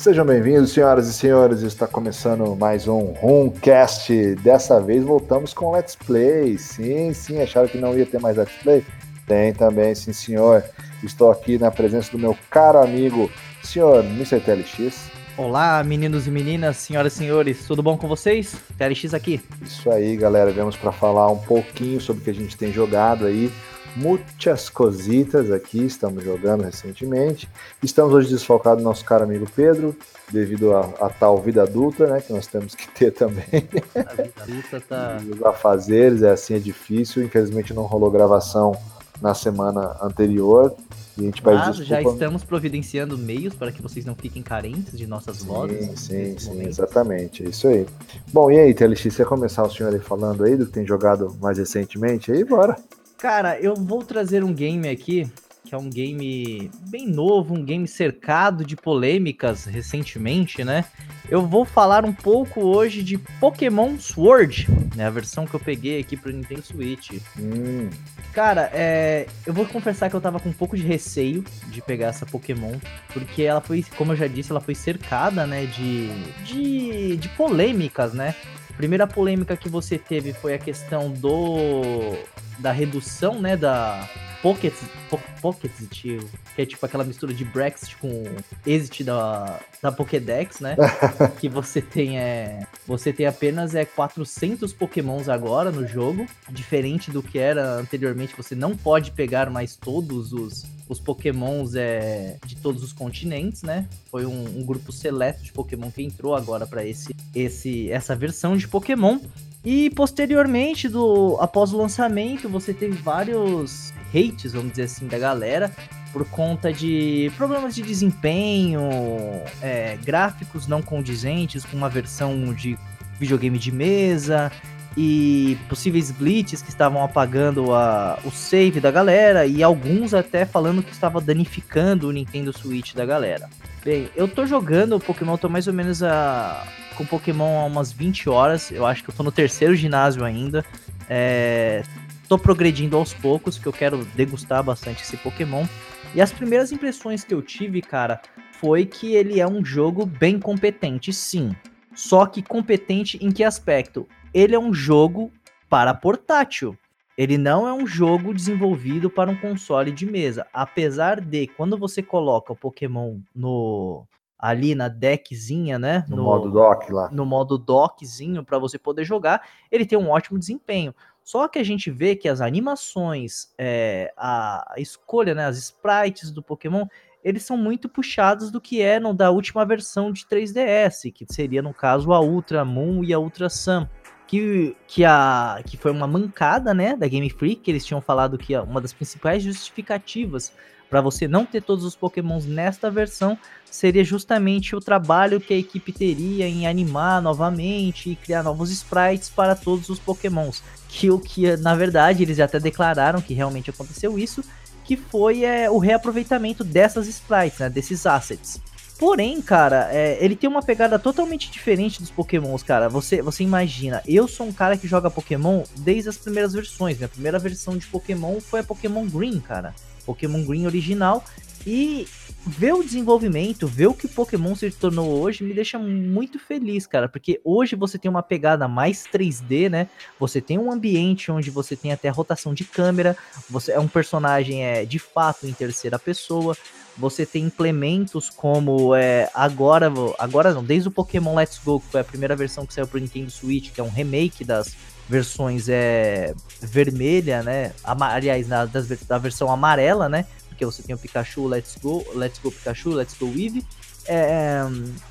Sejam bem-vindos, senhoras e senhores. Está começando mais um Rumcast. Dessa vez voltamos com Let's Play. Sim, sim, acharam que não ia ter mais Let's Play? Tem também, sim, senhor. Estou aqui na presença do meu caro amigo, senhor Mr. TLX. Olá, meninos e meninas, senhoras e senhores, tudo bom com vocês? TLX aqui. Isso aí, galera. Vamos para falar um pouquinho sobre o que a gente tem jogado aí muitas cositas aqui, estamos jogando recentemente. Estamos hoje desfalcados do nosso caro amigo Pedro, devido a, a, tal vida adulta, né, que nós temos que ter também. A vida adulta tá... Os afazeres, é assim, é difícil. Infelizmente não rolou gravação na semana anterior. E a gente Mas desculpa... já estamos providenciando meios para que vocês não fiquem carentes de nossas sim, vozes. Sim, sim, momento. exatamente. É isso aí. Bom, e aí, TLX, você começar o senhor aí falando aí do que tem jogado mais recentemente aí, bora. Cara, eu vou trazer um game aqui, que é um game bem novo, um game cercado de polêmicas recentemente, né? Eu vou falar um pouco hoje de Pokémon Sword, né? A versão que eu peguei aqui pro Nintendo Switch. Hum. Cara, é, eu vou confessar que eu tava com um pouco de receio de pegar essa Pokémon, porque ela foi, como eu já disse, ela foi cercada, né, de, de, de polêmicas, né? A primeira polêmica que você teve foi a questão do da redução, né, da Pocket, po, Pocket que é tipo aquela mistura de Brexit com Exit da, da Pokédex, né? que você tem é você tem apenas é 400 Pokémons agora no jogo, diferente do que era anteriormente, você não pode pegar mais todos os os Pokémons é, de todos os continentes, né? Foi um, um grupo seleto de Pokémon que entrou agora para esse, esse, essa versão de Pokémon. E posteriormente, do, após o lançamento, você teve vários hates, vamos dizer assim, da galera, por conta de problemas de desempenho, é, gráficos não condizentes com uma versão de videogame de mesa e possíveis glitches que estavam apagando a, o save da galera e alguns até falando que estava danificando o Nintendo Switch da galera. Bem, eu tô jogando o Pokémon, tô mais ou menos a, com Pokémon há umas 20 horas. Eu acho que eu tô no terceiro ginásio ainda. É, tô progredindo aos poucos, que eu quero degustar bastante esse Pokémon. E as primeiras impressões que eu tive, cara, foi que ele é um jogo bem competente, sim. Só que competente em que aspecto? Ele é um jogo para portátil. Ele não é um jogo desenvolvido para um console de mesa. Apesar de, quando você coloca o Pokémon no, ali na deckzinha, né? No, no modo dock lá. No modo dockzinho para você poder jogar, ele tem um ótimo desempenho. Só que a gente vê que as animações, é, a, escolha, né, as sprites do Pokémon, eles são muito puxados do que eram da última versão de 3DS, que seria no caso a Ultra Moon e a Ultra Sun. Que, que, a, que foi uma mancada, né, da Game Freak, que eles tinham falado que uma das principais justificativas para você não ter todos os Pokémons nesta versão, seria justamente o trabalho que a equipe teria em animar novamente e criar novos sprites para todos os Pokémons. Que o que, na verdade, eles até declararam que realmente aconteceu isso, que foi é, o reaproveitamento dessas sprites, né, desses assets. Porém, cara, é, ele tem uma pegada totalmente diferente dos Pokémons, cara. Você, você imagina, eu sou um cara que joga Pokémon desde as primeiras versões. Minha primeira versão de Pokémon foi a Pokémon Green, cara. Pokémon Green original. E ver o desenvolvimento, ver o que Pokémon se tornou hoje, me deixa muito feliz, cara. Porque hoje você tem uma pegada mais 3D, né? Você tem um ambiente onde você tem até rotação de câmera. Você é um personagem é, de fato em terceira pessoa. Você tem implementos como é, agora, agora não, desde o Pokémon Let's Go, que foi a primeira versão que saiu pro Nintendo Switch, que é um remake das versões é vermelha, né? Aliás, na, das, da versão amarela, né? Porque você tem o Pikachu Let's Go, Let's Go Pikachu, Let's Go Eevee. É,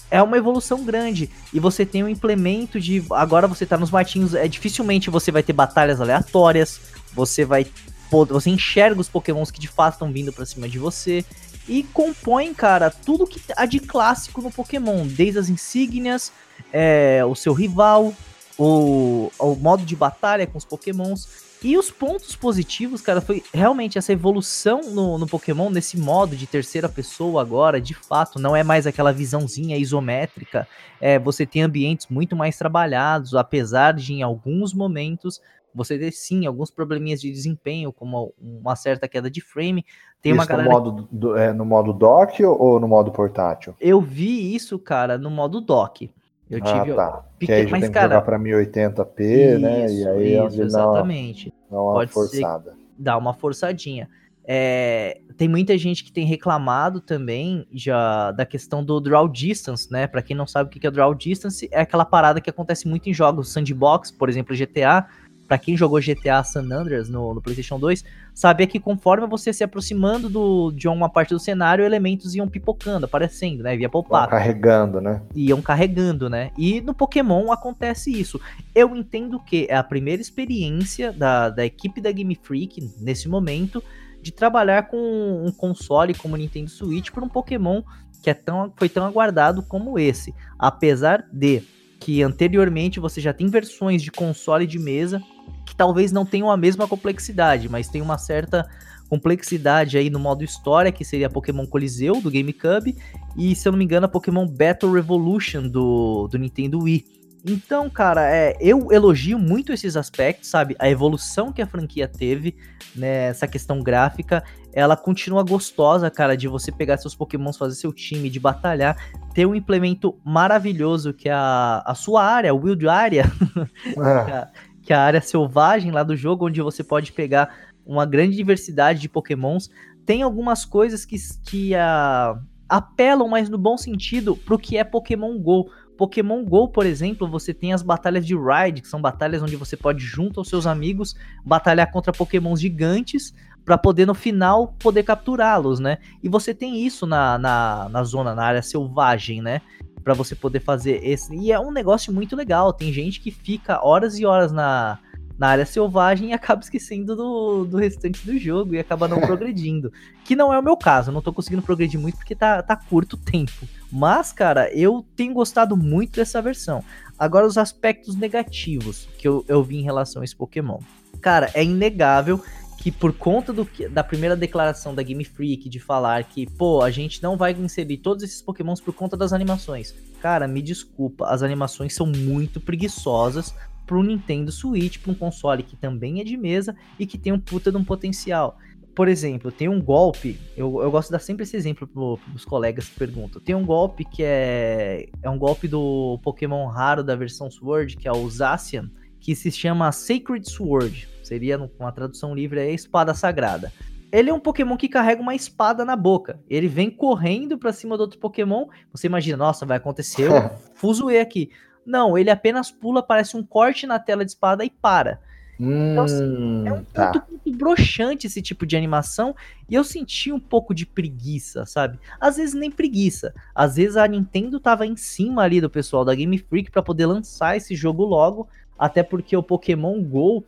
é uma evolução grande. E você tem um implemento de. Agora você tá nos matinhos. É dificilmente você vai ter batalhas aleatórias. Você vai. Você enxerga os pokémons que de fato estão vindo pra cima de você. E compõe, cara, tudo que há de clássico no Pokémon. Desde as insígnias, é, o seu rival, o, o modo de batalha com os pokémons. E os pontos positivos, cara, foi realmente essa evolução no, no Pokémon, nesse modo de terceira pessoa agora, de fato, não é mais aquela visãozinha isométrica. É, você tem ambientes muito mais trabalhados, apesar de em alguns momentos você vê sim alguns probleminhas de desempenho, como uma certa queda de frame. Tem isso uma galera... no modo, do, é, no modo dock ou no modo portátil? Eu vi isso, cara, no modo dock. Eu ah, tive. Tá. Porque aí já Mas, tem que jogar para 1080p, isso, né? E aí isso, exatamente. Dá uma, dá uma Pode forçada. Dá uma forçadinha. É, tem muita gente que tem reclamado também já da questão do draw distance, né? Para quem não sabe o que é draw distance, é aquela parada que acontece muito em jogos sandbox, por exemplo, GTA. Para quem jogou GTA San Andreas no, no, PlayStation 2, sabia que conforme você se aproximando do, de uma parte do cenário, elementos iam pipocando, aparecendo, né? Via pop-up. Carregando, né? Iam carregando, né? E no Pokémon acontece isso. Eu entendo que é a primeira experiência da, da equipe da Game Freak, nesse momento, de trabalhar com um console como o Nintendo Switch por um Pokémon que é tão, foi tão aguardado como esse. Apesar de que anteriormente você já tem versões de console de mesa que talvez não tenham a mesma complexidade, mas tem uma certa complexidade aí no modo história, que seria Pokémon Coliseu do GameCube, e se eu não me engano, a Pokémon Battle Revolution do, do Nintendo Wii. Então, cara, é, eu elogio muito esses aspectos, sabe? A evolução que a franquia teve nessa né, questão gráfica, ela continua gostosa, cara, de você pegar seus pokémons, fazer seu time, de batalhar, ter um implemento maravilhoso que é a, a sua área, o Wild Area, é. que é a área selvagem lá do jogo, onde você pode pegar uma grande diversidade de pokémons. Tem algumas coisas que, que uh, apelam, mas no bom sentido, pro que é Pokémon GO. Pokémon GO, por exemplo, você tem as batalhas de Ride, que são batalhas onde você pode, junto aos seus amigos, batalhar contra Pokémons gigantes para poder, no final, poder capturá-los, né? E você tem isso na, na, na zona, na área selvagem, né? Para você poder fazer esse. E é um negócio muito legal. Tem gente que fica horas e horas na, na área selvagem e acaba esquecendo do, do restante do jogo e acaba não progredindo. Que não é o meu caso, eu não tô conseguindo progredir muito porque tá, tá curto o tempo. Mas, cara, eu tenho gostado muito dessa versão. Agora, os aspectos negativos que eu, eu vi em relação a esse Pokémon. Cara, é inegável que por conta do, da primeira declaração da Game Freak de falar que, pô, a gente não vai inserir todos esses pokémons por conta das animações. Cara, me desculpa, as animações são muito preguiçosas pro Nintendo Switch, para um console que também é de mesa e que tem um puta de um potencial. Por exemplo, tem um golpe, eu, eu gosto de dar sempre esse exemplo pro, pros colegas que perguntam. Tem um golpe que é, é um golpe do Pokémon raro da versão Sword, que é o Zacian, que se chama Sacred Sword. Seria, uma tradução livre, é Espada Sagrada. Ele é um Pokémon que carrega uma espada na boca. Ele vem correndo pra cima do outro Pokémon. Você imagina, nossa, vai acontecer o fuzuê aqui. Não, ele apenas pula, parece um corte na tela de espada e para. Hum, então, assim, é um tá. ponto muito broxante esse tipo de animação. E eu senti um pouco de preguiça, sabe? Às vezes nem preguiça. Às vezes a Nintendo tava em cima ali do pessoal da Game Freak para poder lançar esse jogo logo. Até porque o Pokémon GO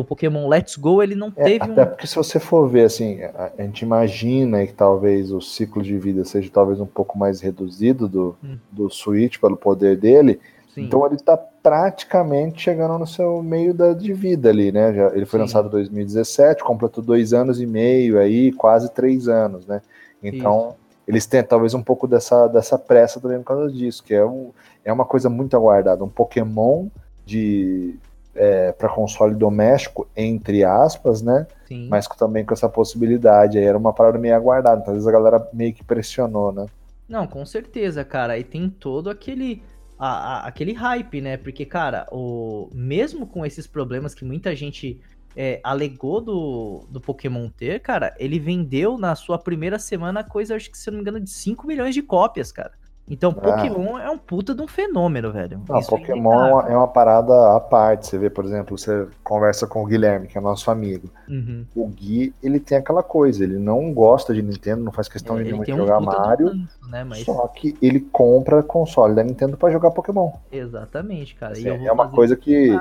o Pokémon Let's Go, ele não é, teve até um... porque se você for ver, assim, a, gente imagina que talvez o ciclo de vida seja talvez um pouco mais reduzido do, hum. do Switch pelo poder dele, Sim. Então ele está praticamente chegando no seu meio da, de vida ali, né? Já, ele foi Sim. lançado em 2017, completou dois anos e meio aí, quase três anos, né? Então Isso. eles têm talvez um pouco dessa, dessa pressa também por causa disso, que é, um, é uma coisa muito aguardada, um Pokémon de é, para console doméstico, entre aspas, né? Sim. Mas também com essa possibilidade. Aí era uma parada meio aguardada. Então, às vezes a galera meio que pressionou, né? Não, com certeza, cara. E tem todo aquele. A, a, aquele hype, né? Porque, cara, o mesmo com esses problemas que muita gente é, alegou do, do Pokémon ter, cara, ele vendeu na sua primeira semana coisa, acho que se eu não me engano, de 5 milhões de cópias, cara. Então, ah. Pokémon é um puta de um fenômeno, velho. Não, Isso é Pokémon é, é uma parada à parte. Você vê, por exemplo, você conversa com o Guilherme, que é nosso amigo. Uhum. O Gui, ele tem aquela coisa, ele não gosta de Nintendo, não faz questão é, nenhuma de jogar um Mario. né, mas... Só que ele compra console da Nintendo para jogar Pokémon. Exatamente, cara. Assim, é uma coisa que.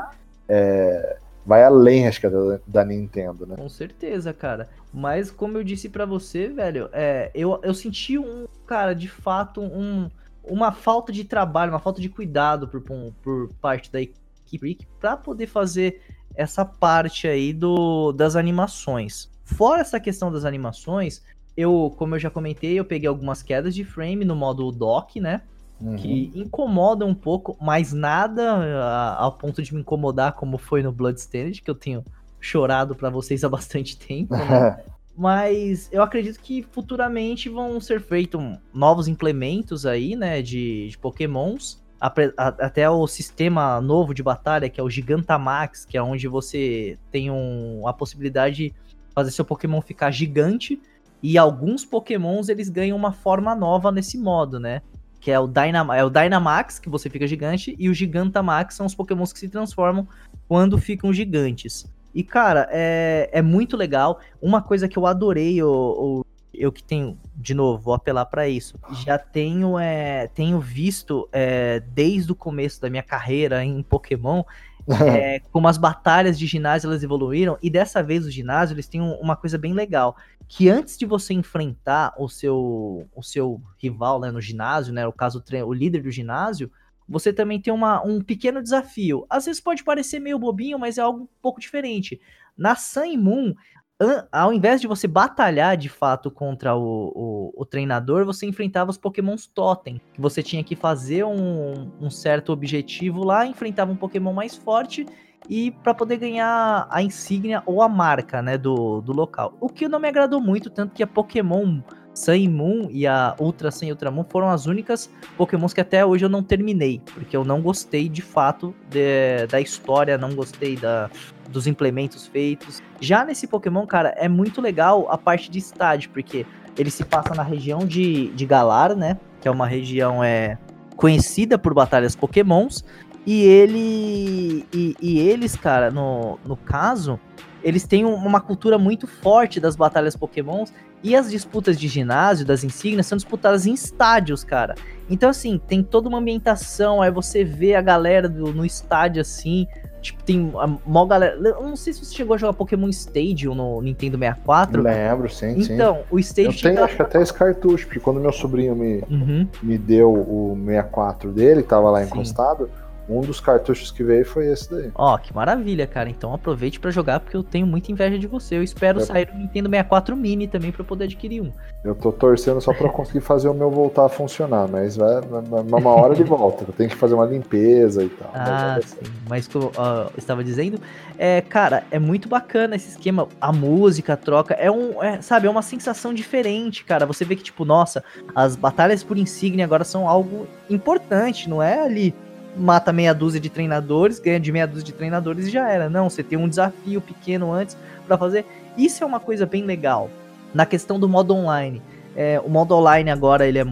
É, vai além, acho que, da, da, Nintendo, né? Com certeza, cara. Mas, como eu disse para você, velho, é, eu, eu senti um, cara, de fato, um, uma falta de trabalho, uma falta de cuidado por, por parte da equipe para poder fazer essa parte aí do, das animações. Fora essa questão das animações, eu, como eu já comentei, eu peguei algumas quedas de frame no modo dock, né? Uhum. que incomodam um pouco, mas nada a, ao ponto de me incomodar como foi no Bloodstained, que eu tenho chorado para vocês há bastante tempo, né? Mas eu acredito que futuramente vão ser feitos novos implementos aí, né, de, de pokémons. até o sistema novo de batalha, que é o Gigantamax, que é onde você tem um, a possibilidade de fazer seu Pokémon ficar gigante. E alguns Pokémons eles ganham uma forma nova nesse modo, né? Que é o, Dynam é o Dynamax, que você fica gigante, e o Gigantamax são os Pokémons que se transformam quando ficam gigantes. E, cara, é, é muito legal. Uma coisa que eu adorei, o eu que tenho, de novo, vou apelar para isso. Já tenho, é, tenho visto é, desde o começo da minha carreira em Pokémon é, como as batalhas de ginásio elas evoluíram. E dessa vez o ginásio eles têm uma coisa bem legal, que antes de você enfrentar o seu o seu rival né, no ginásio, né, o caso o líder do ginásio, você também tem uma, um pequeno desafio. Às vezes pode parecer meio bobinho, mas é algo um pouco diferente. Na Sun Moon, ao invés de você batalhar de fato contra o, o, o, treinador, você enfrentava os Pokémons Totem. Que você tinha que fazer um, um certo objetivo lá, enfrentava um Pokémon mais forte e para poder ganhar a insígnia ou a marca né, do, do local. O que não me agradou muito, tanto que a Pokémon Sun e Moon e a Ultra Sun e Ultra Moon foram as únicas Pokémons que até hoje eu não terminei, porque eu não gostei de fato de, da história, não gostei da, dos implementos feitos. Já nesse Pokémon, cara, é muito legal a parte de estádio, porque ele se passa na região de, de Galar, né? Que é uma região é, conhecida por batalhas Pokémons. E ele. E, e eles, cara, no, no caso, eles têm uma cultura muito forte das batalhas Pokémons e as disputas de ginásio, das insígnias, são disputadas em estádios, cara. Então, assim, tem toda uma ambientação, aí você vê a galera do, no estádio, assim, tipo, tem a maior galera... Eu não sei se você chegou a jogar Pokémon Stadium no Nintendo 64. Lembro, sim, Então, sim. o Stadium... Eu tenho, acho que até esse cartucho, porque quando meu sobrinho me, uhum. me deu o 64 dele, tava lá encostado... Um dos cartuchos que veio foi esse daí. Ó, oh, que maravilha, cara. Então aproveite para jogar porque eu tenho muita inveja de você. Eu espero é. sair o Nintendo 64 Mini também para poder adquirir um. Eu tô torcendo só para conseguir fazer o meu voltar a funcionar, mas vai uma hora de volta. Eu tenho que fazer uma limpeza e tal. Ah, mas, sim. mas como uh, estava dizendo, é, cara, é muito bacana esse esquema. A música, a troca, é um, é, sabe, é uma sensação diferente, cara. Você vê que tipo, nossa, as batalhas por insígnia agora são algo importante, não é ali mata meia dúzia de treinadores, ganha de meia dúzia de treinadores e já era. Não, você tem um desafio pequeno antes para fazer. Isso é uma coisa bem legal. Na questão do modo online, é, o modo online agora ele é,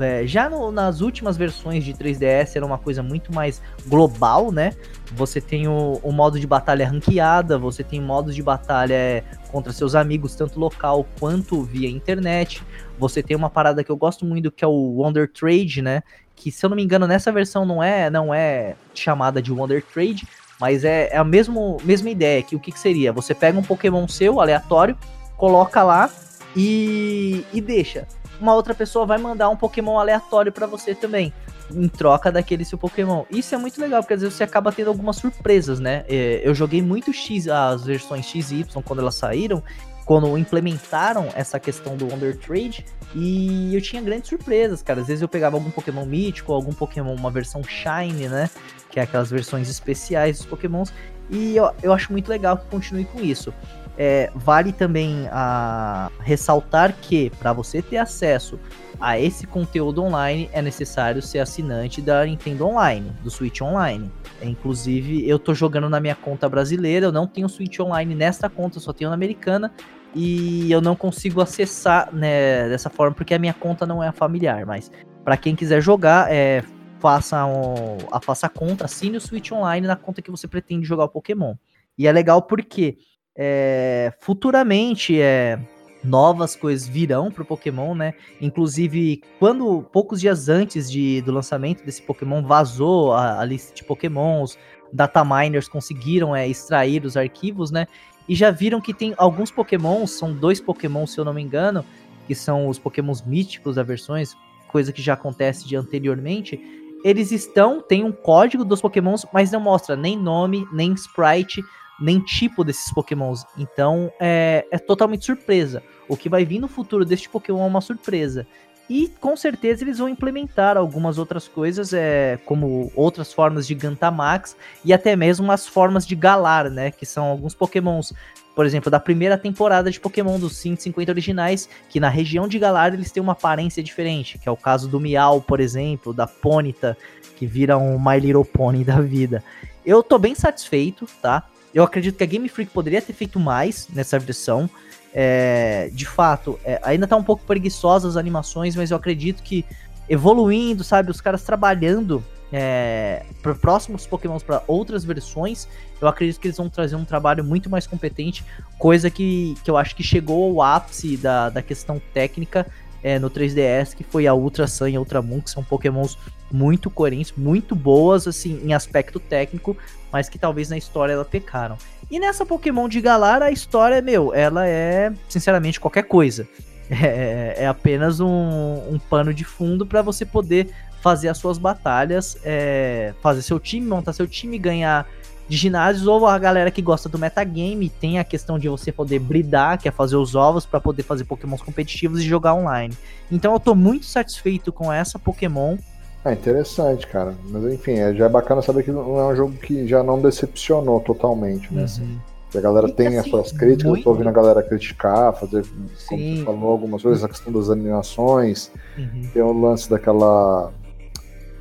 é já no, nas últimas versões de 3DS era uma coisa muito mais global, né? Você tem o, o modo de batalha ranqueada, você tem modos de batalha é, contra seus amigos, tanto local quanto via internet. Você tem uma parada que eu gosto muito que é o Wonder Trade, né? Que se eu não me engano nessa versão não é não é chamada de Wonder Trade, mas é, é a mesmo, mesma ideia, que o que, que seria? Você pega um Pokémon seu, aleatório, coloca lá e, e deixa. Uma outra pessoa vai mandar um Pokémon aleatório para você também, em troca daquele seu Pokémon. Isso é muito legal, porque às vezes você acaba tendo algumas surpresas, né? É, eu joguei muito X, as versões XY quando elas saíram, quando implementaram essa questão do Wonder Trade, e eu tinha grandes surpresas, cara. Às vezes eu pegava algum Pokémon mítico, algum Pokémon, uma versão Shine, né? Que é aquelas versões especiais dos Pokémons. E eu, eu acho muito legal que continue com isso. É, vale também a ressaltar que para você ter acesso a esse conteúdo online é necessário ser assinante da Nintendo Online, do Switch Online. É, inclusive, eu tô jogando na minha conta brasileira, eu não tenho Switch Online nesta conta, só tenho na americana e eu não consigo acessar né, dessa forma porque a minha conta não é familiar. Mas para quem quiser jogar, é, faça, um, a, faça a conta, assine o Switch Online na conta que você pretende jogar o Pokémon. E é legal porque é, futuramente é, novas coisas virão pro Pokémon, né? Inclusive, quando poucos dias antes de, do lançamento desse Pokémon vazou a, a lista de Pokémons, dataminers conseguiram é, extrair os arquivos, né? e já viram que tem alguns Pokémon, são dois Pokémon, se eu não me engano, que são os Pokémons míticos das versões, coisa que já acontece de anteriormente. Eles estão, tem um código dos Pokémons, mas não mostra nem nome, nem sprite, nem tipo desses Pokémons. Então é, é totalmente surpresa. O que vai vir no futuro deste Pokémon é uma surpresa. E com certeza eles vão implementar algumas outras coisas, é, como outras formas de Gantamax e até mesmo as formas de Galar, né? Que são alguns pokémons, por exemplo, da primeira temporada de Pokémon dos 150 originais, que na região de Galar eles têm uma aparência diferente, que é o caso do Miau, por exemplo, da Ponyta, que vira um My Little Pony da vida. Eu tô bem satisfeito, tá? Eu acredito que a Game Freak poderia ter feito mais nessa versão. É, de fato, é, ainda tá um pouco preguiçosa as animações, mas eu acredito que evoluindo, sabe, os caras trabalhando é, para próximos Pokémons para outras versões, eu acredito que eles vão trazer um trabalho muito mais competente, coisa que, que eu acho que chegou ao ápice da, da questão técnica é, no 3DS, que foi a Ultra Sun e a Ultra Moon, que são Pokémons muito coerentes, muito boas, assim, em aspecto técnico, mas que talvez na história ela pecaram. E nessa Pokémon de Galar, a história, meu, ela é, sinceramente, qualquer coisa. É, é apenas um, um, pano de fundo para você poder fazer as suas batalhas, é, fazer seu time, montar seu time, ganhar de ginásios, ou a galera que gosta do metagame, tem a questão de você poder bridar, que é fazer os ovos para poder fazer pokémons competitivos e jogar online. Então eu tô muito satisfeito com essa Pokémon. É interessante, cara. Mas enfim, é, já é bacana saber que não é um jogo que já não decepcionou totalmente, né? Assim. Uhum. a galera e tem assim, as suas críticas, muito... eu tô ouvindo a galera criticar, fazer, Sim. como você falou, algumas coisas, a questão das animações, uhum. tem o lance daquela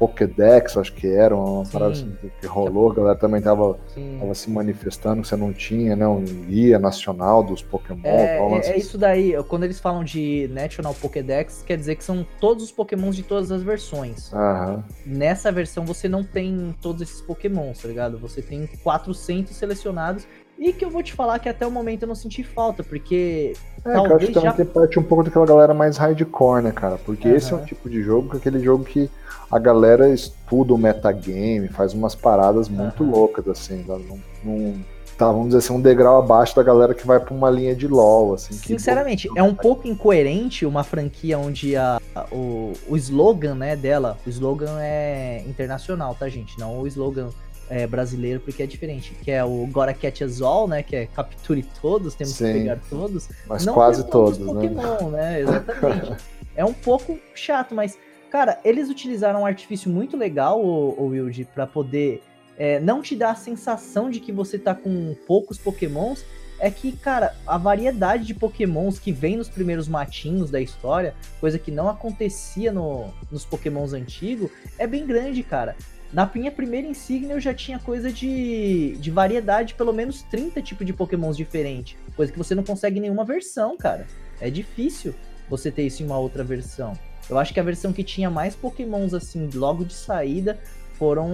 Pokédex, acho que era, uma Sim. parada assim que rolou, a galera também tava, tava, se manifestando que você não tinha, né, um guia nacional dos Pokémon. É, é, é, isso daí, quando eles falam de National Pokédex, quer dizer que são todos os Pokémons de todas as versões. Aham. Nessa versão você não tem todos esses Pokémons, tá ligado? Você tem 400 selecionados e que eu vou te falar que até o momento eu não senti falta, porque. É, talvez eu acho que também já... tem parte um pouco daquela galera mais hardcore, né, cara? Porque uhum. esse é um tipo de jogo, que é aquele jogo que a galera estuda o metagame, faz umas paradas muito uhum. loucas, assim. Tá? Não, não, tá, vamos dizer assim, um degrau abaixo da galera que vai pra uma linha de LOL, assim. Sinceramente, que... é um pouco incoerente uma franquia onde a, o, o slogan, né, dela, o slogan é internacional, tá, gente? Não o slogan é, brasileiro, porque é diferente. Que é o Gora Catch Us All, né? Que é capture todos, temos Sim, que pegar todos. Mas Não quase todos, todos né? Pokémon, né? Exatamente. é um pouco chato, mas, cara, eles utilizaram um artifício muito legal, o, o Wild, para poder é, não te dar a sensação de que você tá com poucos Pokémons. É que, cara, a variedade de Pokémons que vem nos primeiros matinhos da história, coisa que não acontecia no, nos Pokémons antigos, é bem grande, cara. Na minha primeira insígnia eu já tinha coisa de, de variedade, pelo menos 30 tipos de pokémons diferentes. Coisa que você não consegue em nenhuma versão, cara. É difícil você ter isso em uma outra versão. Eu acho que a versão que tinha mais pokémons assim, logo de saída, foram,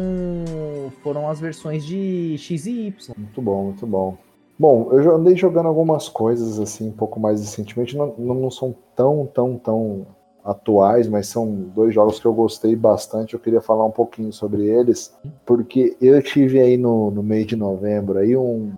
foram as versões de X e Y. Muito bom, muito bom. Bom, eu andei jogando algumas coisas assim, um pouco mais recentemente, não, não são tão, tão, tão atuais, mas são dois jogos que eu gostei bastante. Eu queria falar um pouquinho sobre eles, porque eu tive aí no, no mês de novembro aí um,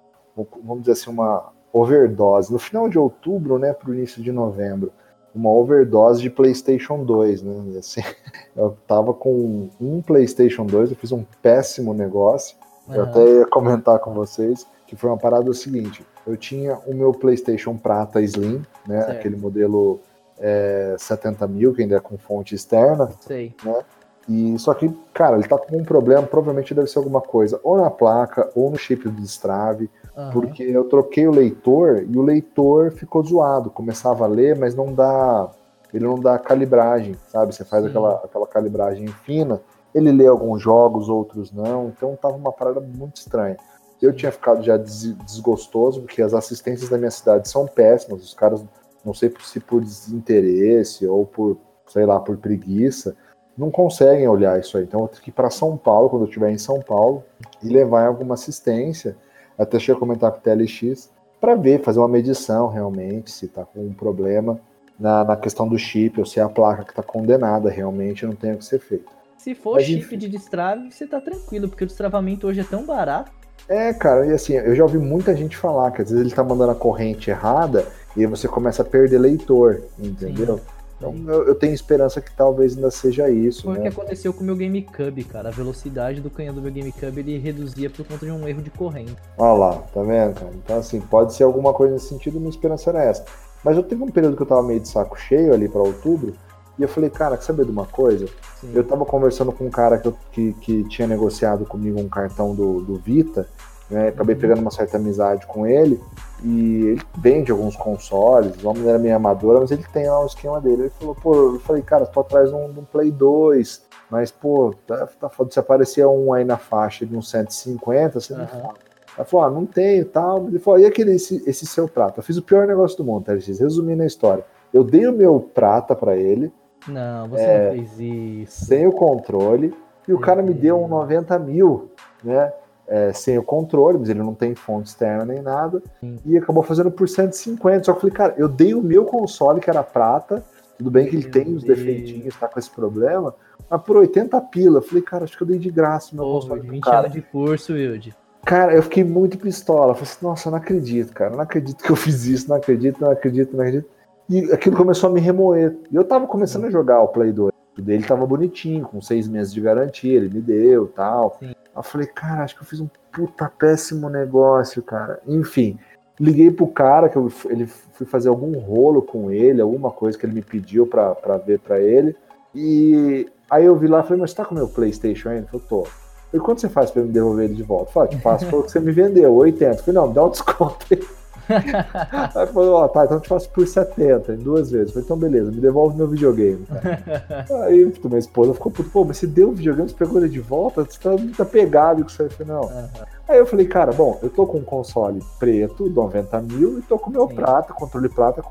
vamos dizer assim, uma overdose. No final de outubro, né, para o início de novembro, uma overdose de PlayStation 2, né? Assim, eu tava com um PlayStation 2, eu fiz um péssimo negócio. Uhum. Eu até ia comentar com vocês que foi uma parada o seguinte: eu tinha o meu PlayStation Prata Slim, né? Certo. Aquele modelo é, 70 mil, que ainda é com fonte externa. Sei. Né? E só que, cara, ele tá com um problema, provavelmente deve ser alguma coisa, ou na placa, ou no chip do destrave, uhum. porque eu troquei o leitor e o leitor ficou zoado. Começava a ler, mas não dá. Ele não dá calibragem, sabe? Você faz aquela, aquela calibragem fina. Ele lê alguns jogos, outros não. Então tava uma parada muito estranha. Eu tinha ficado já desgostoso, porque as assistências da minha cidade são péssimas. Os caras não sei se por desinteresse ou por, sei lá, por preguiça, não conseguem olhar isso aí. Então eu tenho que ir para São Paulo, quando eu estiver em São Paulo, e levar alguma assistência, até chegar a comentar com o TLX, para ver, fazer uma medição realmente, se está com um problema na, na questão do chip, ou se é a placa que está condenada realmente, não tem o que ser feito. Se for Mas, chip de destrave, você tá tranquilo, porque o destravamento hoje é tão barato. É, cara, e assim, eu já ouvi muita gente falar que às vezes ele tá mandando a corrente errada e aí você começa a perder leitor, entendeu? Sim. Então eu, eu, tenho esperança que talvez ainda seja isso. Foi né? o que aconteceu com o meu GameCube, cara. A velocidade do canhão do meu GameCube ele reduzia por conta de um erro de corrente. Olha lá, tá vendo, cara? Então, assim, pode ser alguma coisa nesse sentido, minha esperança era essa. Mas eu teve um período que eu tava meio de saco cheio ali para outubro, E eu falei, cara, quer saber de uma coisa? Sim. Eu tava conversando com um cara que, eu, que, que, tinha negociado comigo um cartão do, do Vita, né? Acabei uhum. pegando uma certa amizade com ele. E ele vende alguns consoles, o homem era meio amadora, mas ele tem lá o esquema dele. Ele falou, pô, eu falei, cara, tô atrás de um, de um Play 2, mas, pô, tá, tá foda, se aparecer um aí na faixa de uns 150, você uhum. não fala. Ela falou, ah, não tenho tal. Ele falou, e aquele, esse, esse seu prato? Eu fiz o pior negócio do mundo, TRX, resumindo a história. Eu dei o meu prata para ele. Não, você é, não fez isso. Sem o controle. E o cara me deu um 90 mil, né? É, sem o controle, mas ele não tem fonte externa nem nada. Sim. E acabou fazendo por 150. Só que eu falei, cara, eu dei o meu console, que era prata. Tudo bem que ele meu tem os defeitinhos, tá com esse problema. Mas por 80 pila. Eu falei, cara, acho que eu dei de graça meu Pô, console. 20 anos de curso, Wilde. Cara, eu fiquei muito pistola. Falei assim, nossa, eu não acredito, cara. Não acredito que eu fiz isso, não acredito, não acredito, não acredito. E aquilo começou a me remoer. E eu tava começando a jogar o Play 2. O dele tava bonitinho, com seis meses de garantia, ele me deu tal. Sim. Eu falei, cara, acho que eu fiz um puta péssimo negócio, cara. Enfim, liguei pro cara, que eu ele fui fazer algum rolo com ele, alguma coisa que ele me pediu pra, pra ver pra ele. E aí eu vi lá e falei, mas você tá com o meu Playstation ainda? Ele falou, tô. E quanto você faz para me devolver ele de volta? Falei, te faço pelo que você me vendeu, 80. Eu falei, não, dá um desconto aí. Aí falou, ó, tá, então eu te faço por 70, em duas vezes. Eu falei, então beleza, me devolve meu videogame. Cara. aí minha esposa ficou puto, pô, mas você deu o videogame, você pegou ele de volta, você tá muito apegado com isso aí. Eu falei, não. Uhum. Aí eu falei, cara, bom, eu tô com um console preto, 90 mil, e tô com meu Sim. prata, controle prata,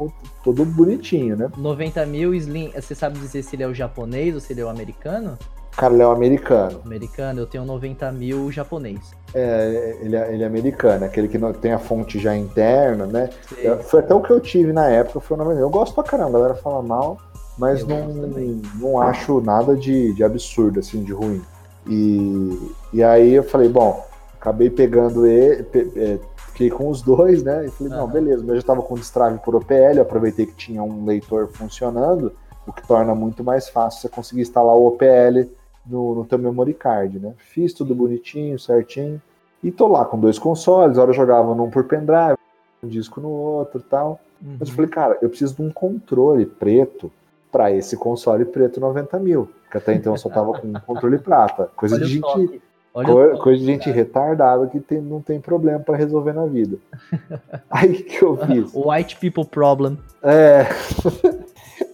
todo bonitinho, né? 90 mil, Slim, você sabe dizer se ele é o japonês ou se ele é o americano? Cara, ele é um americano. Americano, eu tenho 90 mil japonês. É, ele é, ele é americano, aquele que não tem a fonte já interna, né? Sim. Foi até o que eu tive na época, foi o 90 Eu gosto pra caramba, a galera fala mal, mas não, não acho nada de, de absurdo, assim, de ruim. E, e aí eu falei, bom, acabei pegando ele, pe, é, fiquei com os dois, né? E falei, uhum. não, beleza, mas eu já tava com destrave por OPL, aproveitei que tinha um leitor funcionando, o que torna muito mais fácil você conseguir instalar o OPL no, no teu memory card, né? Fiz tudo bonitinho, certinho. E tô lá com dois consoles, a hora eu jogava num por pendrive, um disco no outro tal. Uhum. Mas eu falei, cara, eu preciso de um controle preto para esse console preto 90 mil. Que até então eu só tava com um controle prata. Coisa Olha de gente. Co coisa de gente retardada que tem, não tem problema para resolver na vida. Aí que eu fiz. White people problem. É.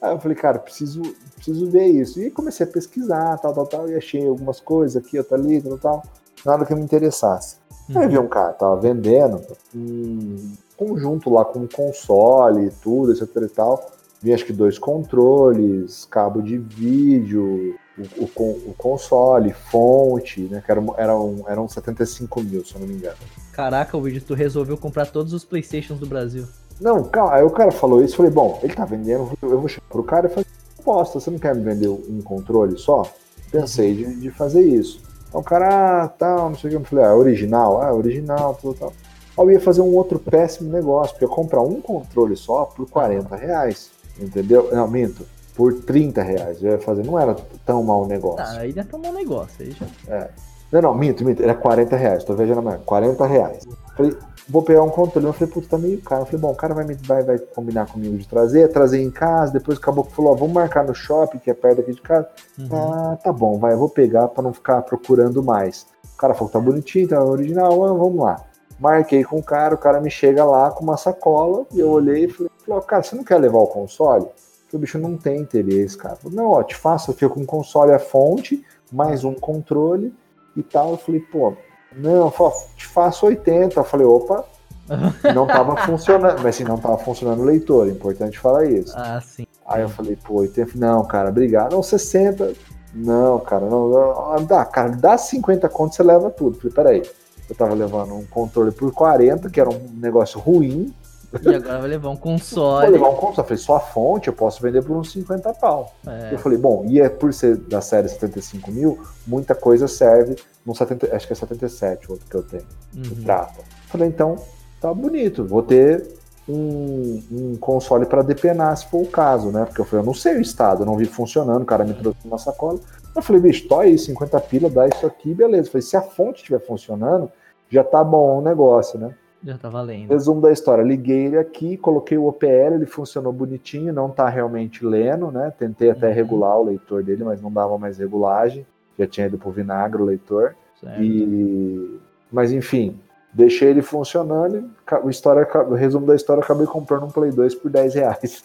Aí eu falei, cara, preciso, preciso ver isso. E comecei a pesquisar, tal, tal, tal, e achei algumas coisas aqui, outra ali, tal, tal, nada que me interessasse. Uhum. Aí vi um cara, tava vendendo um conjunto lá com console e tudo, etc e tal. Vi acho que dois controles, cabo de vídeo, o, o, o console, fonte, né? Que era, era um, eram 75 mil, se eu não me engano. Caraca, o vídeo, tu resolveu comprar todos os Playstations do Brasil. Não, calma, aí o cara falou isso, falei, bom, ele tá vendendo, eu vou chegar pro cara e fazer proposta, você não quer me vender um controle só? Pensei de, de fazer isso. Então o cara, ah, tal, não sei o que, eu falei, ah, original, ah, original, tudo tal. Aí eu ia fazer um outro péssimo negócio, porque eu comprar um controle só por 40 reais, entendeu? Não, minto, por 30 reais. Eu ia fazer, não era tão mau negócio. Ah, aí não é tão mau negócio, aí já. É. Não, não, minto, minto, era 40 reais, tô viajando amanhã, 40 reais. Falei, vou pegar um controle. Eu falei, putz, tá meio caro. Eu falei, bom, o cara vai, vai, vai combinar comigo de trazer, trazer em casa. Depois acabou que falou, ó, vamos marcar no shopping, que é perto aqui de casa. Uhum. Ah, tá bom, vai, eu vou pegar para não ficar procurando mais. O cara falou que tá bonitinho, tá original, ah, vamos lá. Marquei com o cara, o cara me chega lá com uma sacola, e eu olhei e falei, falei cara, você não quer levar o console? Porque o bicho não tem interesse, cara. Falei, não, ó, te faço, eu fico com o console a fonte, mais um controle e tal. Eu falei, pô, não, te faço 80. Eu falei, opa, não tava funcionando, mas assim, não tava funcionando o leitor, é importante falar isso. Ah, sim. Aí eu falei, pô, 80, não, cara, obrigado. Não, 60, não, cara, não, não dá, cara, dá 50 contos, você leva tudo. Eu falei, peraí, eu tava levando um controle por 40, que era um negócio ruim, e agora vai levar um console. Vou levar um console. Eu falei, só a fonte eu posso vender por uns 50 pau. É. Eu falei, bom, e é por ser da série 75 mil, muita coisa serve no 70, acho que é 77 o outro que eu tenho, uhum. prata. Falei, então, tá bonito, vou ter um, um console para depenar se for o caso, né? Porque eu falei, eu não sei o estado, eu não vi funcionando, o cara me trouxe uma sacola. Eu falei, bicho, tô aí, 50 pila, dá isso aqui, beleza. Eu falei, se a fonte estiver funcionando, já tá bom o negócio, né? Já tá valendo. Resumo da história: liguei ele aqui, coloquei o OPL, ele funcionou bonitinho, não tá realmente lendo, né? Tentei até Uhum. regular o leitor dele, mas não dava mais regulagem. Já tinha ido pro vinagre o leitor. Certo. E... Mas enfim, deixei ele funcionando e história, o resumo da história, acabei comprando um Play 2 por 10 reais.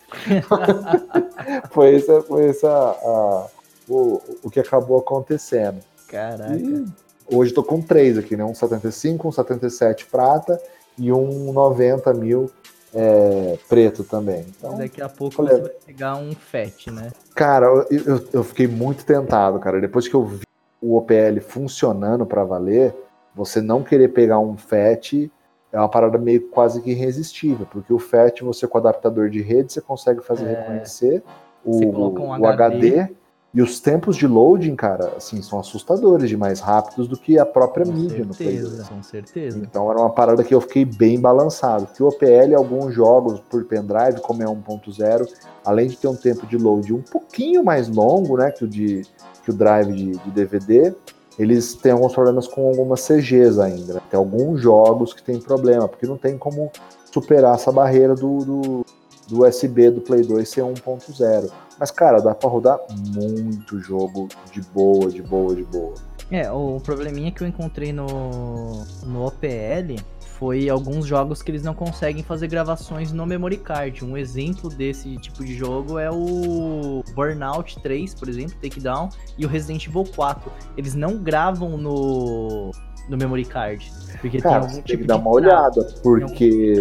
foi esse, foi esse a- o, o que acabou acontecendo. Caraca. E hoje tô com três aqui, né? Um 75, um 77 prata e um 90 mil é, preto também. Então, Daqui a pouco olha- você vai pegar um FAT, né? cara, eu, eu, eu fiquei muito tentado, cara. Depois que eu vi o OPL funcionando para valer, você não querer pegar um FAT é uma parada meio quase que irresistível, porque o FAT, você com o adaptador de rede, você consegue fazer É. reconhecer Você o, coloca um o HD. HD. E os tempos de loading, cara, assim, são assustadores de mais rápidos do que a própria Com mídia no Play 2. certeza, com certeza. Então era uma parada que eu fiquei bem balançado. Que o OPL, alguns jogos por pendrive, como é 1.0, além de ter um tempo de load um pouquinho mais longo, né, que o, de, que o drive de, de DVD, eles têm alguns problemas com algumas CGs ainda. né? Tem alguns jogos que tem problema, porque não tem como superar essa barreira do, do, do USB do Play 2 ser 1.0. Mas, cara, dá pra rodar muito jogo de boa, de boa, de boa. É, o probleminha que eu encontrei no, no OPL foi alguns jogos que eles não conseguem fazer gravações no memory card. Um exemplo desse tipo de jogo é o Burnout 3, por exemplo, Takedown, e o Resident Evil 4. Eles não gravam no, no memory card. Porque Cara, tem você algum tem tipo que dar uma olhada, porque.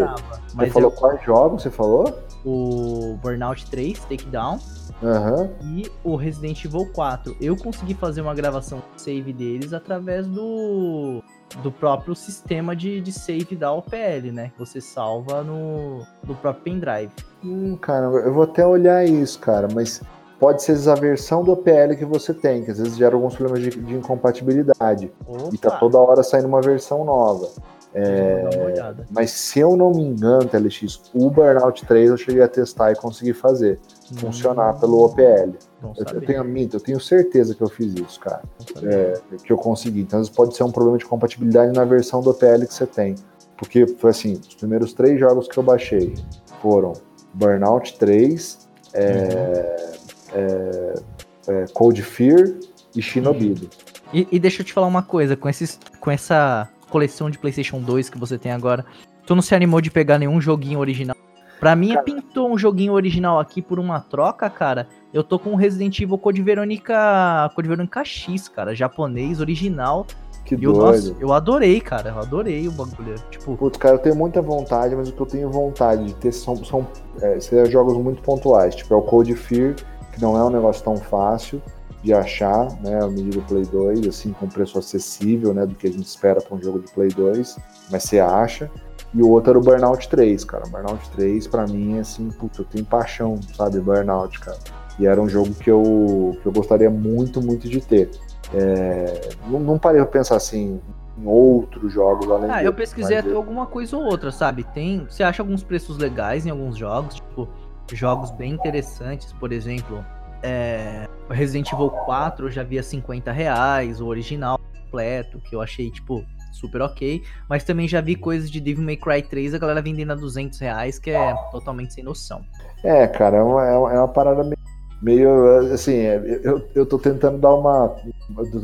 Você falou é quais jogos você falou? O Burnout 3, Takedown, Aham. e o Resident Evil 4. Eu consegui fazer uma gravação save deles através do do próprio sistema de, de save da OPL, né? Que você salva no, no próprio pendrive. Hum, cara, eu vou até olhar isso, cara, mas pode ser a versão do OPL que você tem, que às vezes gera alguns problemas de, de incompatibilidade. Opa, E tá toda hora saindo uma versão nova. É... Mas se eu não me engano, TLX, o Burnout 3 eu cheguei a testar e consegui fazer funcionar Hum, pelo OPL. Eu, eu tenho a minta, eu tenho certeza que eu fiz isso, cara. é, que eu consegui. Então, vezes pode ser um problema de compatibilidade na versão do OPL que você tem. Porque foi assim, os primeiros três jogos que eu baixei foram Burnout 3, é, é, é, Cold Fear e Shinobi. E, e deixa eu te falar uma coisa, com, esses, com essa coleção de PlayStation 2 que você tem agora, tu não se animou de pegar nenhum joguinho original? Pra mim, Cara. pintou um joguinho original aqui por uma troca, cara. Eu tô com o Resident Evil Code Verônica, Code Verônica X, cara, japonês, original. Que E eu, doido. nossa, eu adorei, cara, eu adorei o bagulho. Tipo, Putz, cara, eu tenho muita vontade, mas o que eu tenho vontade de ter são, são é, jogos muito pontuais. Tipo, é o Cold Fear, que não é um negócio tão fácil de achar, né? A medida do Play 2, assim, com preço acessível, né? Do que a gente espera para um jogo de Play 2, mas você acha. E o outro era o Burnout 3, cara. Burnout 3, pra mim, é assim, putz, eu tenho paixão, sabe? Burnout, cara. E era um jogo que eu, que eu gostaria muito, muito de ter. É, não, não parei pra pensar assim em outros jogos além ah, dele, eu pesquisei até alguma coisa ou outra, sabe? Tem, você acha alguns preços legais em alguns jogos, tipo, jogos bem interessantes, por exemplo, é, Resident Evil 4 eu já via 50 reais, o original completo, que eu achei, tipo, super ok, mas também já vi coisas de Devil May Cry 3 a galera vendendo a 200 reais, que é totalmente sem noção. É, cara, é uma, é uma- é parada meio, meio, assim, é, eu, eu tô tentando dar uma,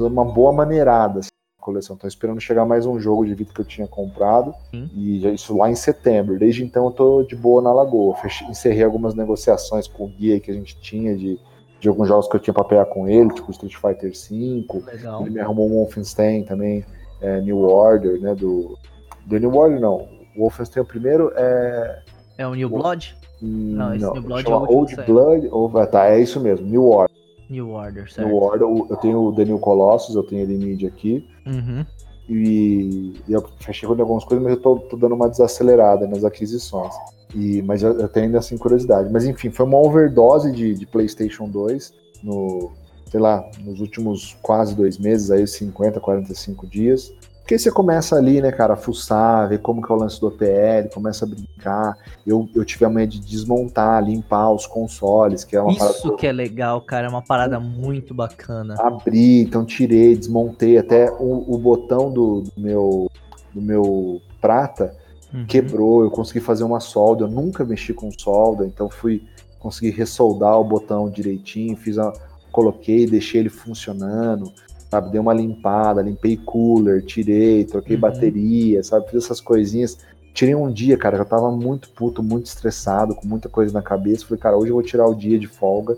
uma boa maneirada assim, na coleção. Tô esperando chegar mais um jogo de vida que eu tinha comprado, Sim. e já isso lá em setembro. Desde então eu tô de boa na Lagoa. Fechei, encerrei algumas negociações com o guia que a gente tinha de, de alguns jogos que eu tinha pra pegar com ele, tipo Street Fighter V. Legal. Ele me arrumou um Wolfenstein também, é, New Order, né, do... Do New Order, não. O Wolfenstein o primeiro é... É o New Blood? Não, esse New Blood é o Old. Blood, ou, ah, tá, é isso mesmo, New Order. New Order, certo? New Order, eu tenho o New Colossus, eu tenho ele em mídia aqui, Uhum. e, e eu fechei com algumas coisas, mas eu tô, tô dando uma desacelerada nas aquisições. E, mas eu, eu tenho ainda assim curiosidade. Mas enfim, foi uma overdose de, de PlayStation 2 no, sei lá, nos últimos quase dois meses, aí 50, 45 dias. Porque você começa ali, né, cara, a fuçar, ver como que é o lance do OPL, começa a brincar. Eu, eu tive a manhã de desmontar, limpar os consoles, que é uma parada Isso que é legal, cara, é uma parada muito bacana. abri, então tirei, desmontei até o, o botão do, do meu do meu prata, uhum. quebrou, eu consegui fazer uma solda, eu nunca mexi com solda, então fui consegui ressoldar o botão direitinho, fiz a, coloquei, deixei ele funcionando, sabe? Dei uma limpada, limpei cooler, tirei, troquei uhum. bateria, sabe? Fiz essas coisinhas. Tirei um dia, cara, eu tava muito puto, muito estressado, com muita coisa na cabeça. Falei, cara, hoje eu vou tirar o dia de folga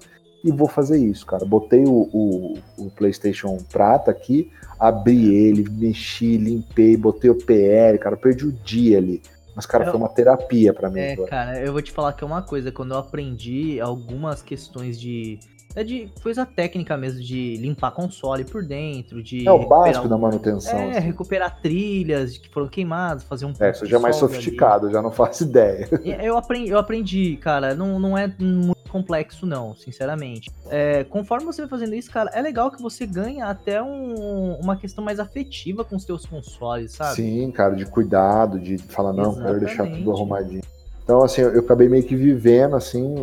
e vou fazer isso, cara. Botei o, o, o PlayStation Prata aqui, abri ele, mexi, limpei, botei o PL, cara, perdi o dia ali. Mas, cara, eu, foi uma terapia para mim. É, cara, eu vou te falar que é uma coisa, quando eu aprendi algumas questões de é de coisa técnica mesmo, de limpar console por dentro, de. É o básico da manutenção. É, assim. recuperar trilhas que foram queimadas, fazer um. É, isso já é mais sofisticado, ali. já não faço ideia. Eu aprendi, eu aprendi, cara, não, não é muito complexo, não, sinceramente. É, conforme você vai fazendo isso, cara, é legal que você ganha até um, uma questão mais afetiva com os seus consoles, sabe? Sim, cara, de cuidado, de falar, não, Exatamente. quero deixar tudo arrumadinho. Então, assim, eu, acabei meio que vivendo, assim,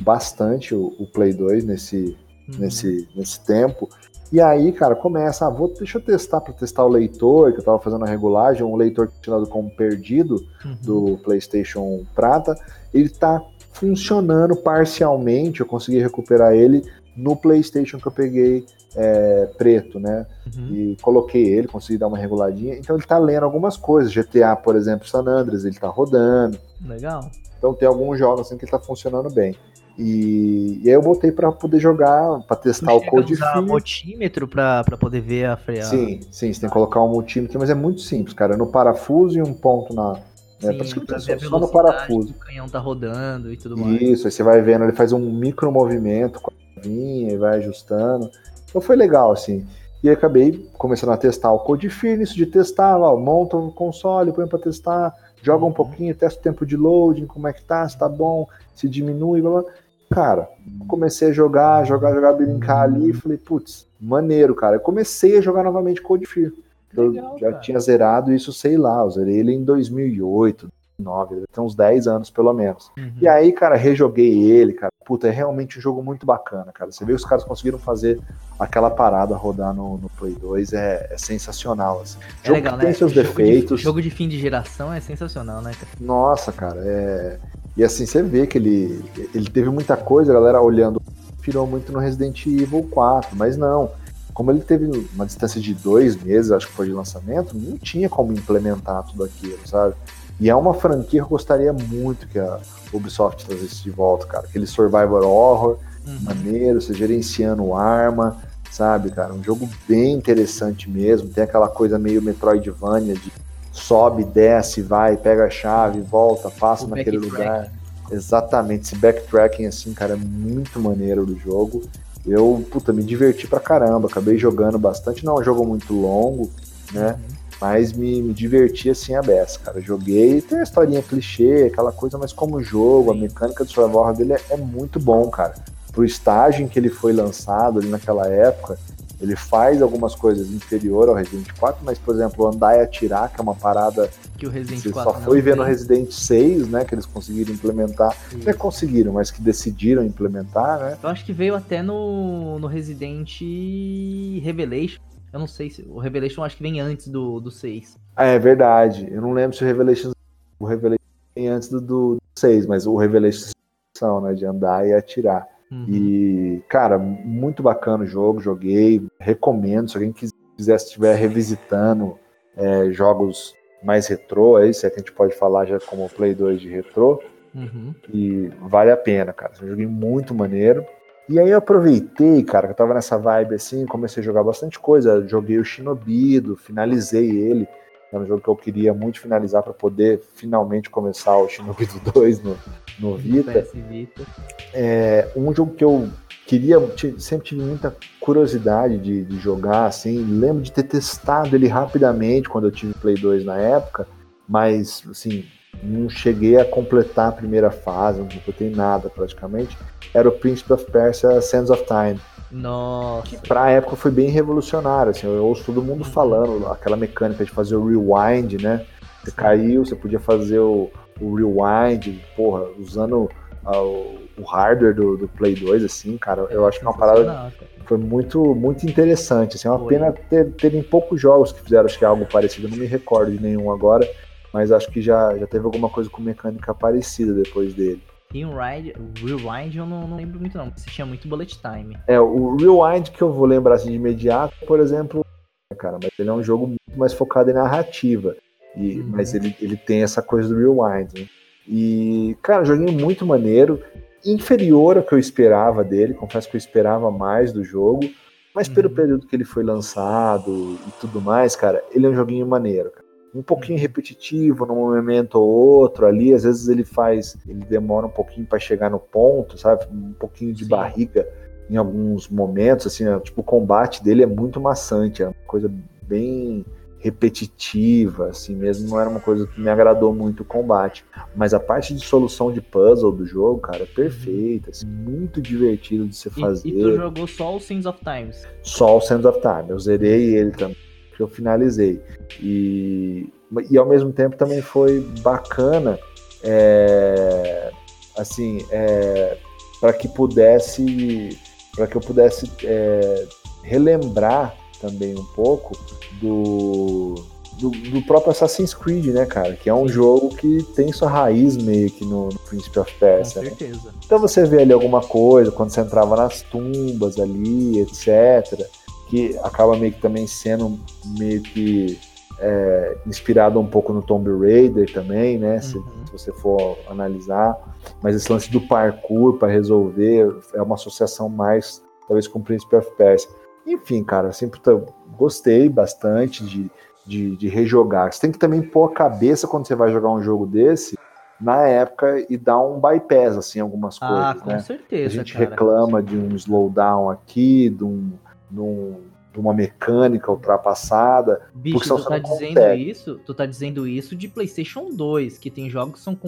bastante o, o Play 2 nesse, uhum. nesse, nesse tempo. E aí, cara, começa, ah, vou, deixa eu testar para testar o leitor, que eu tava fazendo a regulagem, um leitor tirado como perdido uhum. do PlayStation Prata, ele tá funcionando parcialmente, eu consegui recuperar ele no PlayStation que eu peguei é, preto, né? Uhum. E coloquei ele, consegui dar uma reguladinha. Então ele tá lendo algumas coisas. GTA, por exemplo, San Andreas, ele tá rodando. Legal. Então tem alguns jogos assim que ele tá funcionando bem. E, e aí eu botei para poder jogar, para testar o code usar multímetro para poder ver a freada. Sim, sim, você tem que colocar um multímetro, mas é muito simples, cara. No parafuso e um ponto na, né? Sim, pra só, só no parafuso. O canhão tá rodando e tudo mais. Isso, aí você vai vendo, ele faz um micro movimento com a vinha e vai ajustando. Então foi legal, assim. E acabei começando a testar o Code First, de testar, ó, monta o console, põe para testar, joga um uhum. pouquinho, testa o tempo de loading, como é que tá, se tá bom, se diminui, blá, blá. Cara, comecei a jogar, jogar, jogar, brincar ali, falei, putz, maneiro, cara. Eu comecei a jogar novamente Code Eu Legal, já cara. tinha zerado isso, sei lá, eu zerei ele em 2008, 2009, ele tem uns 10 anos pelo menos. Uhum. E aí, cara, rejoguei ele, cara. Puta, é realmente um jogo muito bacana, cara. Você vê que os caras conseguiram fazer aquela parada rodar no, no Play 2, é, é sensacional, assim. É jogo legal, né? tem seus jogo defeitos. De, jogo de fim de geração é sensacional, né, cara? Nossa, cara, é... E assim, você vê que ele, ele teve muita coisa, a galera olhando, virou muito no Resident Evil 4, mas não como ele teve uma distância de dois meses, acho que foi de lançamento, não tinha como implementar tudo aquilo, sabe? E é uma franquia que eu gostaria muito que a Ubisoft trazesse de volta, cara. Aquele survival horror, uhum. maneiro, você gerenciando arma, sabe, cara? Um jogo bem interessante mesmo. Tem aquela coisa meio Metroidvania de sobe, desce, vai, pega a chave, volta, passa o naquele lugar. Exatamente, esse backtracking assim, cara, é muito maneiro do jogo. Eu, puta, me diverti pra caramba, acabei jogando bastante, não é um jogo muito longo, né? Uhum. Mas me, me diverti assim a beça, cara. Joguei, tem a historinha clichê, aquela coisa, mas como jogo, a mecânica do survival dele é, é muito bom, cara. Pro estágio em que ele foi lançado ali naquela época, ele faz algumas coisas inferior ao Resident 4, mas, por exemplo, andar e atirar, que é uma parada que o Resident você 4 só foi ver no Resident 6, né, que eles conseguiram implementar. Não é conseguiram, mas que decidiram implementar, né? Eu acho que veio até no, no Resident Revelation. Eu não sei se o Revelation acho que vem antes do, do 6. Ah, é verdade. Eu não lembro se o Revelation o Revelation vem antes do, do 6, mas o Revelation são, né, de andar e atirar. Uhum. E, cara, muito bacana o jogo, joguei, recomendo, se alguém quiser estiver revisitando é, jogos mais retrô, aí, se é que a gente pode falar já como Play 2 de retrô, uhum. e vale a pena, cara. É um joguinho muito maneiro. E aí eu aproveitei, cara, que eu tava nessa vibe assim, comecei a jogar bastante coisa. Joguei o Shinobido, finalizei ele. Era um jogo que eu queria muito finalizar para poder finalmente começar o Shinobido 2 no, no Vita. Vita. É, um jogo que eu queria, sempre tive muita curiosidade de, de, jogar, assim, lembro de ter testado ele rapidamente quando eu tive Play 2 na época, mas, assim, não cheguei a completar a primeira fase, não completei nada praticamente, era o Príncipe of Persia Sands of Time. Nossa. Que pra época foi bem revolucionário, assim, eu ouço todo mundo falando, aquela mecânica de fazer o rewind, né? Você caiu, você podia fazer o, o rewind, porra, usando o, o hardware do, do, Play 2, assim, cara, eu acho que é uma parada foi muito, muito interessante. Assim, é uma foi. pena ter, terem poucos jogos que fizeram acho que algo parecido, eu não me recordo de nenhum agora. mas acho que já, já teve alguma coisa com mecânica parecida depois dele. Tem um Ride, o Rewind eu não, não, lembro muito não, porque você tinha muito bullet time. É, o Rewind que eu vou lembrar assim de imediato, por exemplo, cara, mas ele é um jogo muito mais focado em narrativa. E, uhum. Mas ele, ele tem essa coisa do Rewind. Né? E, cara, joguinho muito maneiro, inferior ao que eu esperava dele, confesso que eu esperava mais do jogo, mas uhum. pelo período que ele foi lançado e tudo mais, cara, ele é um joguinho maneiro, cara um pouquinho repetitivo num momento ou outro ali, às vezes ele faz, ele demora um pouquinho para chegar no ponto, sabe? Um pouquinho de Sim. barriga em alguns momentos, assim, né? tipo o combate dele é muito maçante, é uma coisa bem repetitiva, assim mesmo, não era uma coisa que me agradou muito o combate. Mas a parte de solução de puzzle do jogo, cara, é perfeita, assim, muito divertido de se fazer. E, e tu jogou só o Sands of Times? Só o Sands of Time, eu zerei ele também que eu finalizei. E, e ao mesmo tempo também foi bacana, é, assim, é, para que pudesse, para que eu pudesse é, relembrar também um pouco do, do, do, próprio Assassin's Creed, né, cara? Que é um jogo que tem sua raiz meio que no, no Príncipe of Persia. Com né? certeza. Né? Então você vê ali alguma coisa, quando você entrava nas tumbas ali, etc que acaba meio que também sendo meio que é, inspirado um pouco no Tomb Raider também, né? Se, uhum. se, você for analisar. Mas esse lance do parkour para resolver é uma associação mais, talvez, com o Príncipe of Persia. Enfim, cara, sempre gostei bastante de, de, de, rejogar. Você tem que também pôr a cabeça quando você vai jogar um jogo desse na época e dar um bypass, assim, algumas ah, coisas. Ah, com né? certeza. A gente cara. reclama de um slowdown aqui, de um num, uma mecânica ultrapassada. Bicho, tu tá dizendo isso? Tu tá dizendo isso de PlayStation 2, que tem jogos que são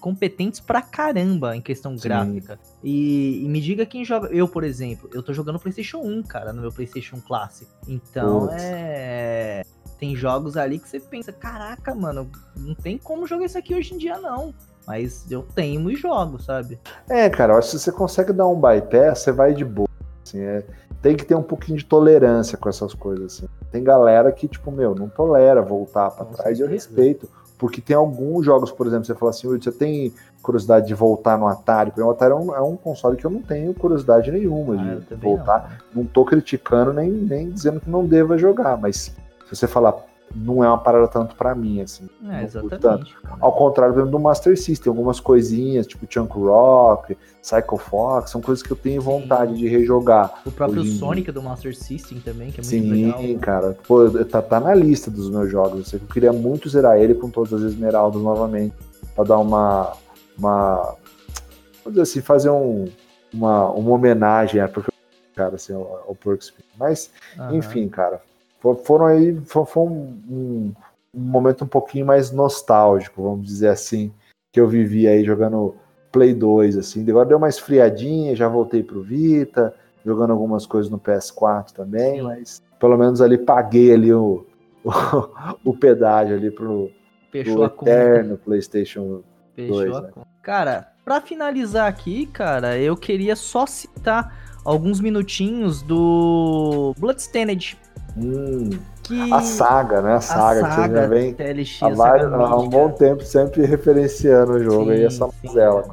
competentes pra caramba em questão Sim. gráfica. E, e, me diga quem joga. Eu, por exemplo, eu tô jogando PlayStation 1, cara, no meu PlayStation Classic. Então Putz. é. Tem jogos ali que você pensa, caraca, mano, não tem como jogar isso aqui hoje em dia, não. Mas eu tenho e jogo, sabe? É, cara, eu acho que se você consegue dar um bypass, você vai de boa. Assim, é, tem que ter um pouquinho de tolerância com essas coisas. Assim. Tem galera que, tipo, meu, não tolera voltar para trás e eu respeito. Porque tem alguns jogos, por exemplo, você fala assim, você tem curiosidade de voltar no Atari? Porque o Atari é um, é um, console que eu não tenho curiosidade nenhuma ah, de voltar. Não. não tô criticando nem, nem dizendo que não deva jogar, mas se você falar, não é uma parada tanto para mim, assim. É, exatamente. Ao contrário, por exemplo, do Master System, algumas coisinhas, tipo Chunk Rock, Psycho Fox, são coisas que eu tenho vontade Sim. de rejogar. O próprio Sonic do Master System também, que é muito Sim, legal. Sim, cara. Pô, tá, tá na lista dos meus jogos. Eu queria muito zerar ele com todas as esmeraldas novamente, pra dar uma... uma vamos dizer assim, fazer um, uma, uma homenagem, é, porque cara, assim, ao, ao Mas, enfim, cara, foram aí, foi, foi um, um, um, momento um pouquinho mais nostálgico, vamos dizer assim, que eu vivi aí jogando Play 2, assim. Agora deu uma esfriadinha, já voltei pro Vita, jogando algumas coisas no PS4 também, mas pelo menos ali paguei ali o, o, o pedágio ali pro, Fechou pro eterno PlayStation Fechou 2. Né? Cara, para finalizar aqui, cara, eu queria só citar alguns minutinhos do Bloodstained Hum, que... A saga, né? A saga, a saga que já vem TLX, há, vários, há um bom tempo sempre referenciando o jogo sim, aí, essa mazela.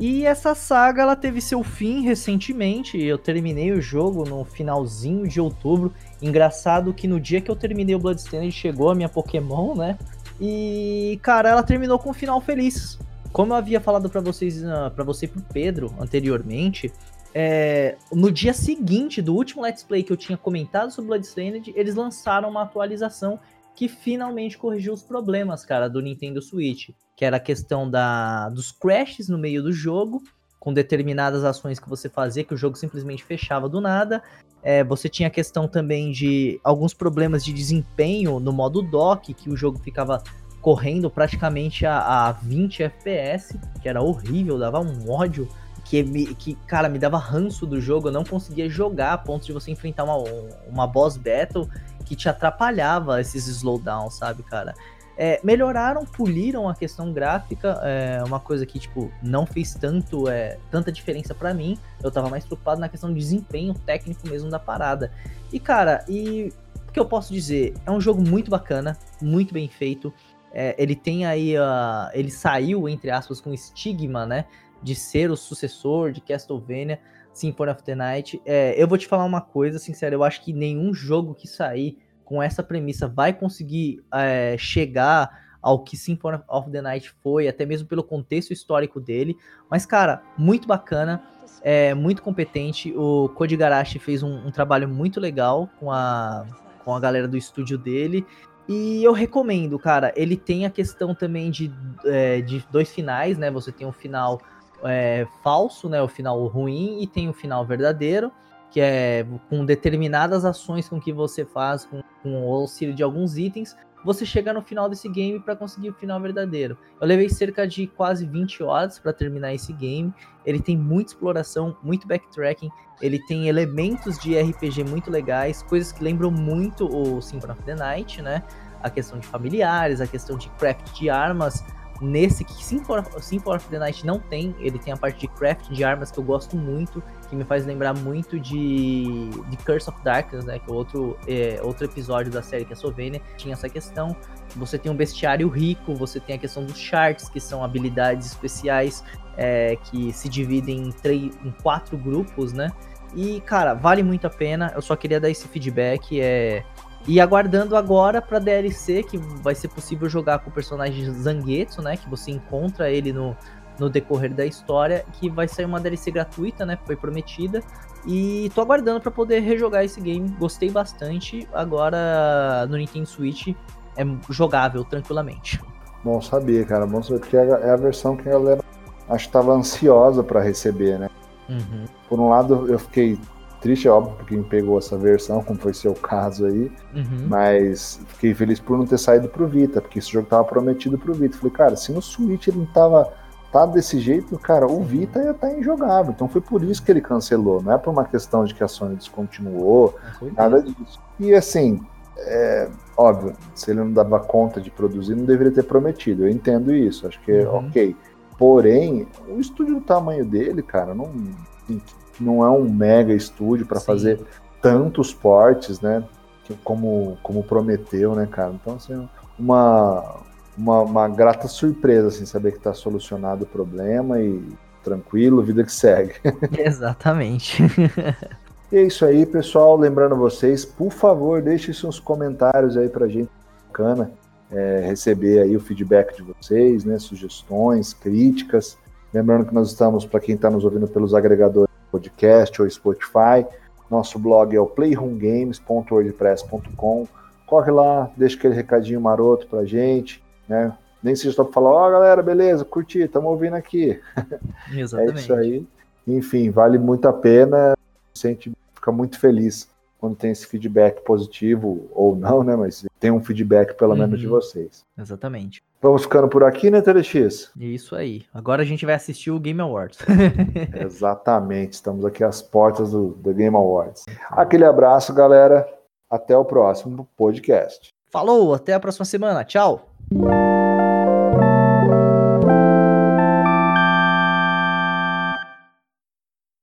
E essa saga ela teve seu fim recentemente. Eu terminei o jogo no finalzinho de outubro. Engraçado que no dia que eu terminei o Bloodstained chegou a minha Pokémon, né? E cara, ela terminou com um final feliz. Como eu havia falado para vocês, ah, para você e pro Pedro anteriormente, é, no dia seguinte do último Let's Play que eu tinha comentado sobre Bloodstained, eles lançaram uma atualização que finalmente corrigiu os problemas, cara, do Nintendo Switch, que era a questão da, dos crashes no meio do jogo, com determinadas ações que você fazia, que o jogo simplesmente fechava do nada. É, você tinha a questão também de alguns problemas de desempenho no modo dock, que o jogo ficava correndo praticamente a, a 20 FPS, que era horrível, dava um ódio que, me, que, cara, me dava ranço do jogo, eu não conseguia jogar a ponto de você enfrentar uma, uma boss battle que te atrapalhava esses slowdowns, sabe, cara? É, melhoraram, puliram a questão gráfica, é uma coisa que, tipo, não fez tanto, é, tanta diferença para mim. Eu tava mais preocupado na questão de desempenho técnico mesmo da parada. E, cara, e o que eu posso dizer? É um jogo muito bacana, muito bem feito. é, ele tem aí, uh, ele saiu, entre aspas, com estigma, né, de ser o sucessor de Castlevania Symphony of the Night. É, eu vou te falar uma coisa, sincero, eu acho que nenhum jogo que sair com essa premissa vai conseguir é, chegar ao que Symphony of the Night foi, até mesmo pelo contexto histórico dele. Mas, cara, muito bacana, é muito competente. O Code Garashi fez um, um trabalho muito legal com a, com a galera do estúdio dele. E eu recomendo, cara. Ele tem a questão também de, é, de dois finais, né? Você tem o final é, falso, né? O final ruim, e tem o final verdadeiro, que é com determinadas ações com que você faz com, com o auxílio de alguns itens, você chega no final desse game para conseguir o final verdadeiro. Eu levei cerca de quase 20 horas para terminar esse game. Ele tem muita exploração, muito backtracking, ele tem elementos de RPG muito legais, coisas que lembram muito o Symphony of the Night, né? A questão de familiares, a questão de craft de armas, nesse que Symphony, Symphony of the Night não tem, ele tem a parte de craft de armas que eu gosto muito, que me faz lembrar muito de, de Curse of Darkness, né, que é outro, é, outro episódio da série que é Sovenia, tinha essa questão. Você tem um bestiário rico, você tem a questão dos charts, que são habilidades especiais é, que se dividem em, três, em quatro grupos, né, e, cara, vale muito a pena. Eu só queria dar esse feedback. É, e aguardando agora pra DLC, que vai ser possível jogar com o personagem Zangetsu, né? Que você encontra ele no, no decorrer da história, que vai sair uma DLC gratuita, né? Foi prometida. E tô aguardando para poder rejogar esse game. Gostei bastante. Agora no Nintendo Switch é jogável tranquilamente. Bom saber, cara. Bom saber, porque é a versão que a galera acho que tava ansiosa para receber, né? Uhum. Por um lado, eu fiquei Triste, é óbvio, porque quem pegou essa versão, como foi seu caso aí. Uhum. Mas fiquei feliz por não ter saído pro Vita, porque esse jogo tava prometido pro Vita. Falei, cara, se no Switch ele não tava tá desse jeito, cara, o Vita ia estar tá injogável. Então foi por isso que ele cancelou. Não é por uma questão de que a Sony descontinuou, nada disso. E assim, é, óbvio, se ele não dava conta de produzir, não deveria ter prometido. Eu entendo isso, acho que é uhum. ok. Porém, o estúdio do tamanho dele, cara, não. Assim, não é um mega estúdio para fazer tantos portes, né? Como, como prometeu, né, cara? Então, assim, uma, uma, uma grata surpresa, assim, saber que está solucionado o problema e tranquilo, vida que segue. Exatamente. e é isso aí, pessoal. Lembrando vocês, por favor, deixem seus comentários aí pra gente. Bacana é, receber aí o feedback de vocês, né? Sugestões, críticas. Lembrando que nós estamos, para quem está nos ouvindo pelos agregadores podcast ou Spotify. Nosso blog é o playroomgames.wordpress.com. Corre lá, deixa aquele recadinho maroto pra gente, né? Nem se só pra falar, ó, oh, galera, beleza, curti, estamos ouvindo aqui. Exatamente. é isso aí. Enfim, vale muito a pena. A gente fica muito feliz quando tem esse feedback positivo ou não, né? Mas tem um feedback pelo uhum. menos de vocês. Exatamente. Vamos ficando por aqui, né, TLX? Isso aí. Agora a gente vai assistir o Game Awards. Exatamente. Estamos aqui às portas do, do Game Awards. Aquele abraço, galera. Até o próximo podcast. Falou, até a próxima semana. Tchau.